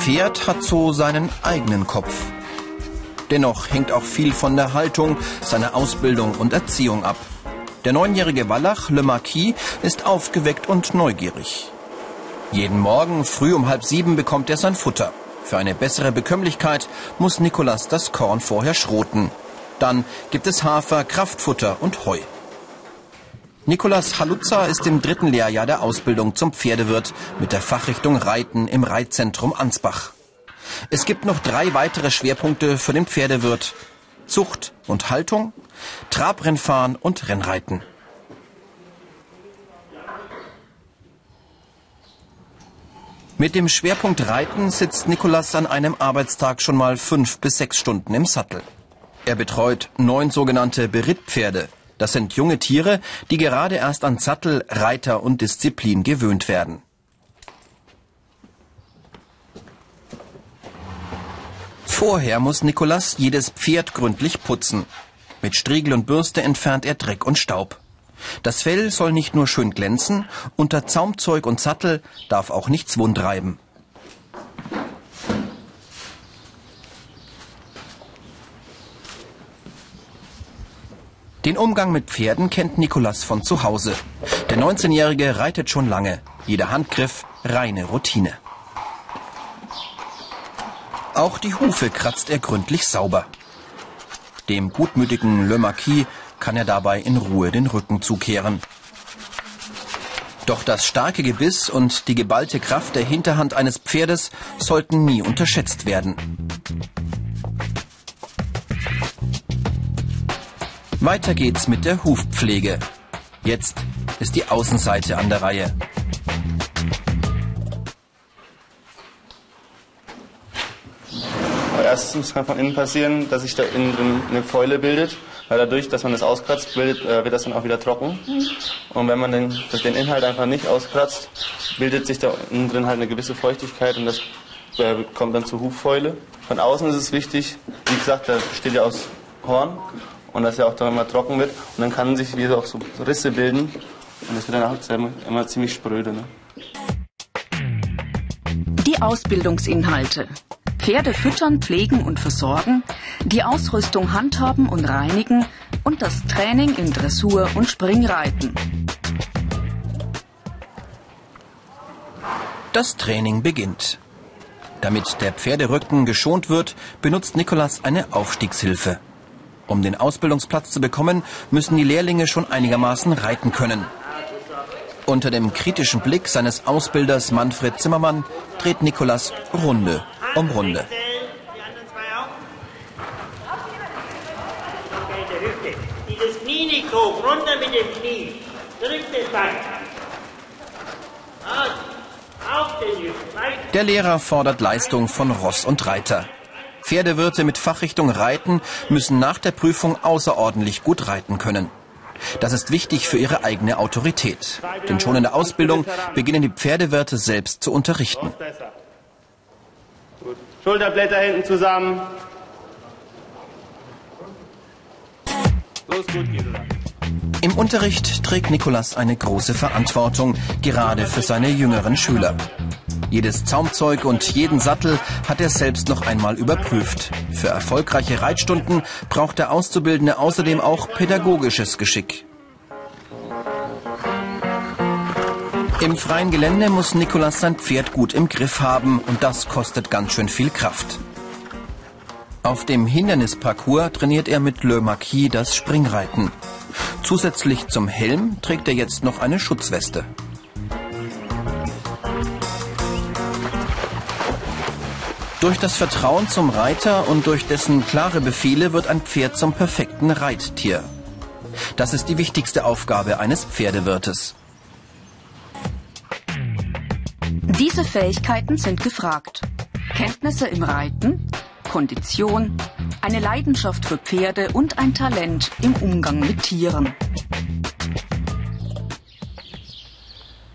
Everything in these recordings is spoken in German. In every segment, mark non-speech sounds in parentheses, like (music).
Pferd hat so seinen eigenen Kopf. Dennoch hängt auch viel von der Haltung, seiner Ausbildung und Erziehung ab. Der neunjährige Wallach, Le Marquis, ist aufgeweckt und neugierig. Jeden Morgen früh um halb sieben bekommt er sein Futter. Für eine bessere Bekömmlichkeit muss Nikolas das Korn vorher schroten. Dann gibt es Hafer, Kraftfutter und Heu. Nikolas Haluzza ist im dritten Lehrjahr der Ausbildung zum Pferdewirt mit der Fachrichtung Reiten im Reitzentrum Ansbach. Es gibt noch drei weitere Schwerpunkte für den Pferdewirt. Zucht und Haltung, Trabrennfahren und Rennreiten. Mit dem Schwerpunkt Reiten sitzt Nikolas an einem Arbeitstag schon mal fünf bis sechs Stunden im Sattel. Er betreut neun sogenannte Berittpferde. Das sind junge Tiere, die gerade erst an Sattel, Reiter und Disziplin gewöhnt werden. Vorher muss Nikolas jedes Pferd gründlich putzen. Mit Striegel und Bürste entfernt er Dreck und Staub. Das Fell soll nicht nur schön glänzen, unter Zaumzeug und Sattel darf auch nichts wundreiben. Den Umgang mit Pferden kennt Nikolas von zu Hause. Der 19-Jährige reitet schon lange. Jeder Handgriff reine Routine. Auch die Hufe kratzt er gründlich sauber. Dem gutmütigen Le Marquis kann er dabei in Ruhe den Rücken zukehren. Doch das starke Gebiss und die geballte Kraft der Hinterhand eines Pferdes sollten nie unterschätzt werden. Weiter geht's mit der Hufpflege. Jetzt ist die Außenseite an der Reihe. Erstens kann von innen passieren, dass sich da innen drin eine Fäule bildet. Weil dadurch, dass man das auskratzt, bildet, äh, wird das dann auch wieder trocken. Und wenn man den, den Inhalt einfach nicht auskratzt, bildet sich da innen drin halt eine gewisse Feuchtigkeit und das äh, kommt dann zur Hufäule. Von außen ist es wichtig, wie gesagt, da besteht ja aus Horn und dass er auch dann immer trocken wird. Und dann kann sich wieder auch so Risse bilden und das wird dann auch immer ziemlich spröde. Ne? Die Ausbildungsinhalte. Pferde füttern, pflegen und versorgen, die Ausrüstung handhaben und reinigen und das Training in Dressur und Springreiten. Das Training beginnt. Damit der Pferderücken geschont wird, benutzt Nikolas eine Aufstiegshilfe. Um den Ausbildungsplatz zu bekommen, müssen die Lehrlinge schon einigermaßen reiten können. Unter dem kritischen Blick seines Ausbilders Manfred Zimmermann dreht Nikolas Runde um Runde. Der Lehrer fordert Leistung von Ross und Reiter. Pferdewirte mit Fachrichtung Reiten müssen nach der Prüfung außerordentlich gut reiten können. Das ist wichtig für ihre eigene Autorität. Denn schon in der Ausbildung beginnen die Pferdewirte selbst zu unterrichten. Schulterblätter hinten zusammen. Los, gut, Im Unterricht trägt Nikolas eine große Verantwortung, gerade für seine jüngeren Schüler. Jedes Zaumzeug und jeden Sattel hat er selbst noch einmal überprüft. Für erfolgreiche Reitstunden braucht der Auszubildende außerdem auch pädagogisches Geschick. Im freien Gelände muss Nikolas sein Pferd gut im Griff haben und das kostet ganz schön viel Kraft. Auf dem Hindernisparcours trainiert er mit Le Marquis das Springreiten. Zusätzlich zum Helm trägt er jetzt noch eine Schutzweste. Durch das Vertrauen zum Reiter und durch dessen klare Befehle wird ein Pferd zum perfekten Reittier. Das ist die wichtigste Aufgabe eines Pferdewirtes. Diese Fähigkeiten sind gefragt. Kenntnisse im Reiten, Kondition, eine Leidenschaft für Pferde und ein Talent im Umgang mit Tieren.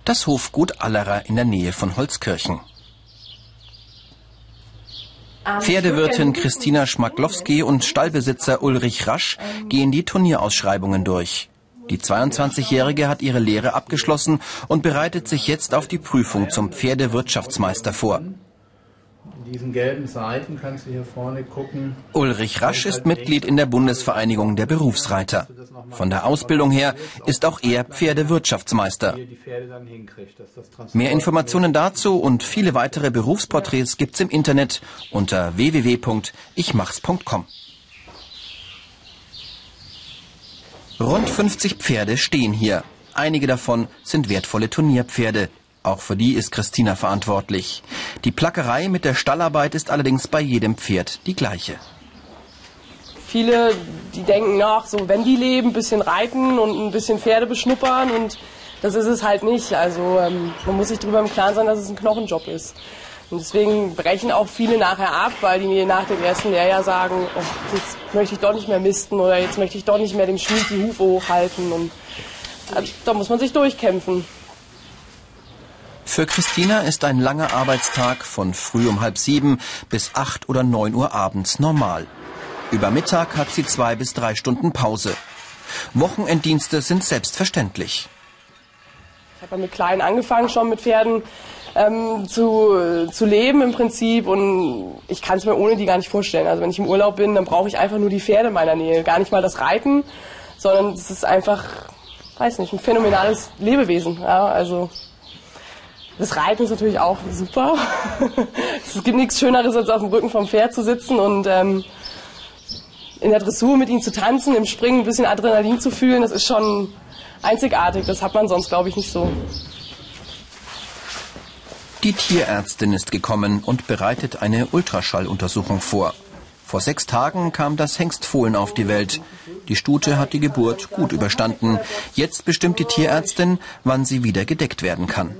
Das Hofgut Allerer in der Nähe von Holzkirchen. Pferdewirtin Christina Schmaklowski und Stallbesitzer Ulrich Rasch gehen die Turnierausschreibungen durch. Die 22-Jährige hat ihre Lehre abgeschlossen und bereitet sich jetzt auf die Prüfung zum Pferdewirtschaftsmeister vor. Diesen gelben Seiten kannst du hier vorne gucken. Ulrich Rasch ist Mitglied in der Bundesvereinigung der Berufsreiter. Von der Ausbildung her ist auch er Pferdewirtschaftsmeister. Mehr Informationen dazu und viele weitere Berufsporträts gibt's im Internet unter www.ichmachs.com. Rund 50 Pferde stehen hier. Einige davon sind wertvolle Turnierpferde. Auch für die ist Christina verantwortlich. Die Plackerei mit der Stallarbeit ist allerdings bei jedem Pferd die gleiche. Viele, die denken nach, so wenn die leben, ein bisschen reiten und ein bisschen Pferde beschnuppern und das ist es halt nicht. Also ähm, man muss sich darüber im Klaren sein, dass es ein Knochenjob ist. Und deswegen brechen auch viele nachher ab, weil die mir nach dem ersten Lehrjahr sagen, oh, jetzt möchte ich doch nicht mehr misten oder jetzt möchte ich doch nicht mehr dem Schmied die Hufe hochhalten. Und äh, da muss man sich durchkämpfen. Für Christina ist ein langer Arbeitstag von früh um halb sieben bis acht oder neun Uhr abends normal. Über Mittag hat sie zwei bis drei Stunden Pause. Wochenenddienste sind selbstverständlich. Ich habe mit klein angefangen, schon mit Pferden ähm, zu, zu leben im Prinzip und ich kann es mir ohne die gar nicht vorstellen. Also wenn ich im Urlaub bin, dann brauche ich einfach nur die Pferde in meiner Nähe. Gar nicht mal das Reiten, sondern es ist einfach, weiß nicht, ein phänomenales Lebewesen. Ja, also das Reiten ist natürlich auch super. (laughs) es gibt nichts Schöneres, als auf dem Rücken vom Pferd zu sitzen und ähm, in der Dressur mit ihnen zu tanzen, im Springen ein bisschen Adrenalin zu fühlen. Das ist schon einzigartig. Das hat man sonst, glaube ich, nicht so. Die Tierärztin ist gekommen und bereitet eine Ultraschalluntersuchung vor. Vor sechs Tagen kam das Hengstfohlen auf die Welt. Die Stute hat die Geburt gut überstanden. Jetzt bestimmt die Tierärztin, wann sie wieder gedeckt werden kann.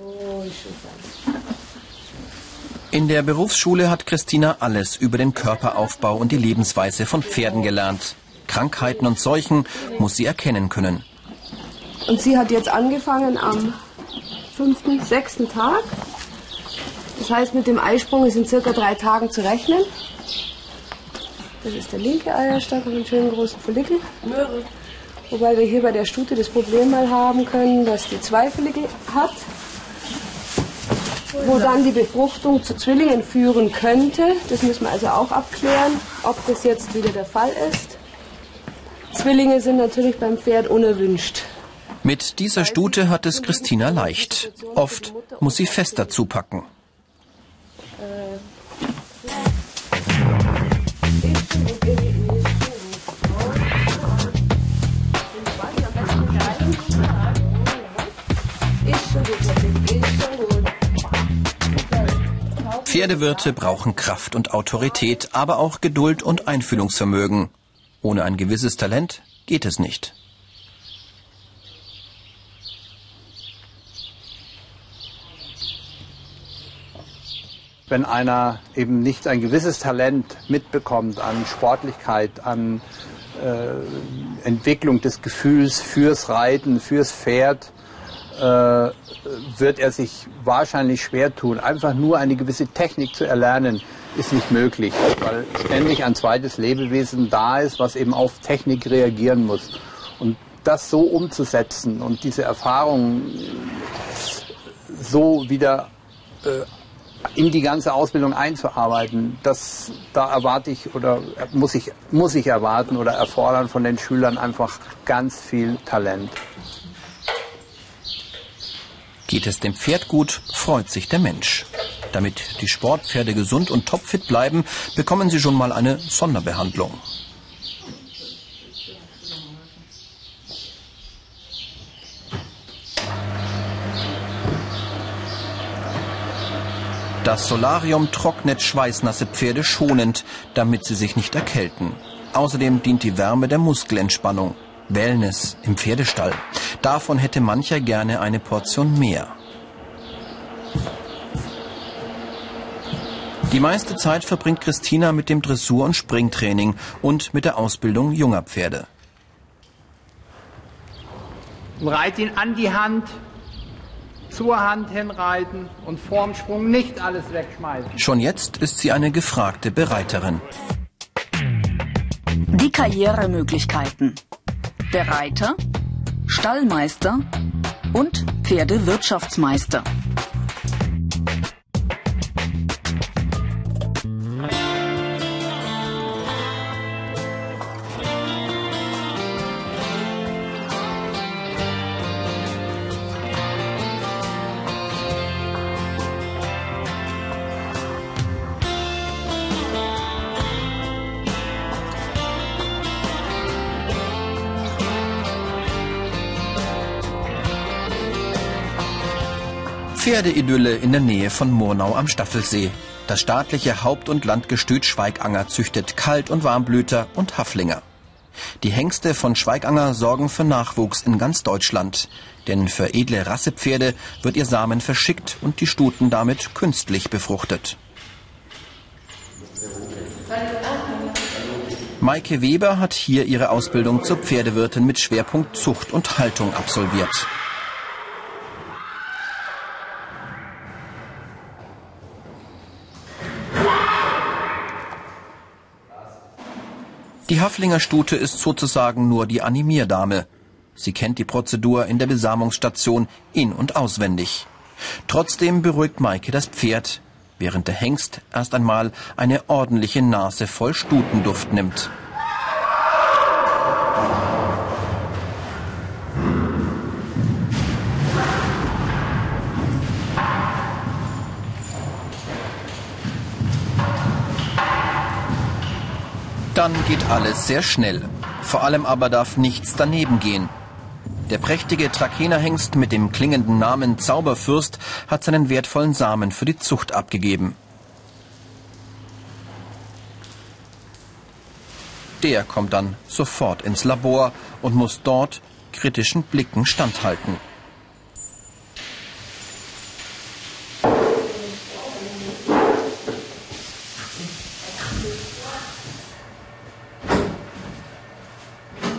In der Berufsschule hat Christina alles über den Körperaufbau und die Lebensweise von Pferden gelernt. Krankheiten und Seuchen muss sie erkennen können. Und sie hat jetzt angefangen am fünften, sechsten Tag. Das heißt, mit dem Eisprung ist in circa drei Tagen zu rechnen. Das ist der linke Eierstock mit einem schönen großen Follikel. Wobei wir hier bei der Stute das Problem mal haben können, dass die zwei Follikel hat wo dann die Befruchtung zu Zwillingen führen könnte. Das müssen wir also auch abklären, ob das jetzt wieder der Fall ist. Zwillinge sind natürlich beim Pferd unerwünscht. Mit dieser Stute hat es Christina leicht. Oft muss sie fester zupacken. Pferdewirte brauchen Kraft und Autorität, aber auch Geduld und Einfühlungsvermögen. Ohne ein gewisses Talent geht es nicht. Wenn einer eben nicht ein gewisses Talent mitbekommt an Sportlichkeit, an äh, Entwicklung des Gefühls fürs Reiten, fürs Pferd, äh, wird er sich wahrscheinlich schwer tun. Einfach nur eine gewisse Technik zu erlernen, ist nicht möglich, weil ständig ein zweites Lebewesen da ist, was eben auf Technik reagieren muss. Und das so umzusetzen und diese Erfahrung so wieder äh, in die ganze Ausbildung einzuarbeiten, das da erwarte ich oder muss ich muss ich erwarten oder erfordern von den Schülern einfach ganz viel Talent. Geht es dem Pferd gut, freut sich der Mensch. Damit die Sportpferde gesund und topfit bleiben, bekommen sie schon mal eine Sonderbehandlung. Das Solarium trocknet schweißnasse Pferde schonend, damit sie sich nicht erkälten. Außerdem dient die Wärme der Muskelentspannung. Wellness im Pferdestall. Davon hätte mancher gerne eine Portion mehr. Die meiste Zeit verbringt Christina mit dem Dressur- und Springtraining und mit der Ausbildung junger Pferde. Reit ihn an die Hand, zur Hand hinreiten und vorm Sprung nicht alles wegschmeißen. Schon jetzt ist sie eine gefragte Bereiterin. Die Karrieremöglichkeiten. Bereiter, Stallmeister und Pferdewirtschaftsmeister. Pferdeidylle in der Nähe von Murnau am Staffelsee. Das staatliche Haupt- und Landgestüt Schweiganger züchtet Kalt- und Warmblüter und Haflinger. Die Hengste von Schweiganger sorgen für Nachwuchs in ganz Deutschland. Denn für edle Rassepferde wird ihr Samen verschickt und die Stuten damit künstlich befruchtet. Maike Weber hat hier ihre Ausbildung zur Pferdewirtin mit Schwerpunkt Zucht und Haltung absolviert. Die Haflinger Stute ist sozusagen nur die Animierdame. Sie kennt die Prozedur in der Besamungsstation in- und auswendig. Trotzdem beruhigt Maike das Pferd, während der Hengst erst einmal eine ordentliche Nase voll Stutenduft nimmt. Dann geht alles sehr schnell. Vor allem aber darf nichts daneben gehen. Der prächtige Trakenerhengst mit dem klingenden Namen Zauberfürst hat seinen wertvollen Samen für die Zucht abgegeben. Der kommt dann sofort ins Labor und muss dort kritischen Blicken standhalten.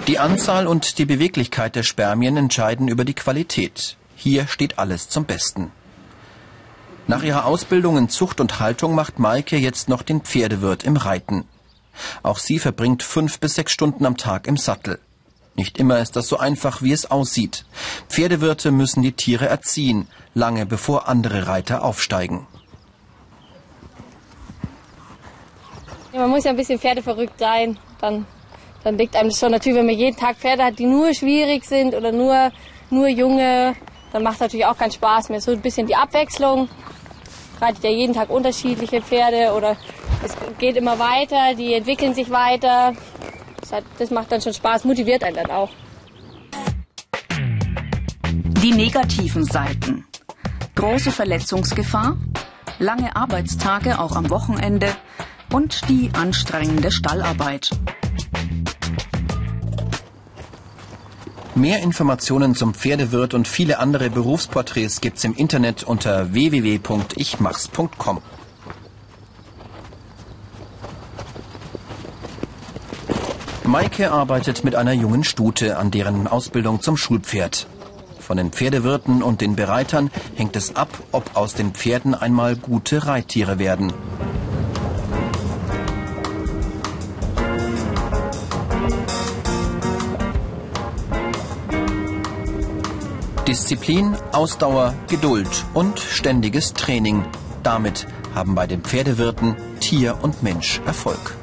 Die Anzahl und die Beweglichkeit der Spermien entscheiden über die Qualität. Hier steht alles zum Besten. Nach ihrer Ausbildung in Zucht und Haltung macht Maike jetzt noch den Pferdewirt im Reiten. Auch sie verbringt fünf bis sechs Stunden am Tag im Sattel. Nicht immer ist das so einfach, wie es aussieht. Pferdewirte müssen die Tiere erziehen, lange bevor andere Reiter aufsteigen. Man muss ja ein bisschen pferdeverrückt sein, dann dann liegt einem das schon natürlich, wenn man jeden Tag Pferde hat, die nur schwierig sind oder nur, nur junge, dann macht es natürlich auch keinen Spaß mehr. So ein bisschen die Abwechslung. Reitet ja jeden Tag unterschiedliche Pferde oder es geht immer weiter, die entwickeln sich weiter. Das, hat, das macht dann schon Spaß, motiviert einen dann auch. Die negativen Seiten. Große Verletzungsgefahr, lange Arbeitstage auch am Wochenende und die anstrengende Stallarbeit. Mehr Informationen zum Pferdewirt und viele andere Berufsporträts gibt's im Internet unter www.ichmachs.com. Maike arbeitet mit einer jungen Stute an deren Ausbildung zum Schulpferd. Von den Pferdewirten und den Bereitern hängt es ab, ob aus den Pferden einmal gute Reittiere werden. Disziplin, Ausdauer, Geduld und ständiges Training. Damit haben bei den Pferdewirten Tier und Mensch Erfolg.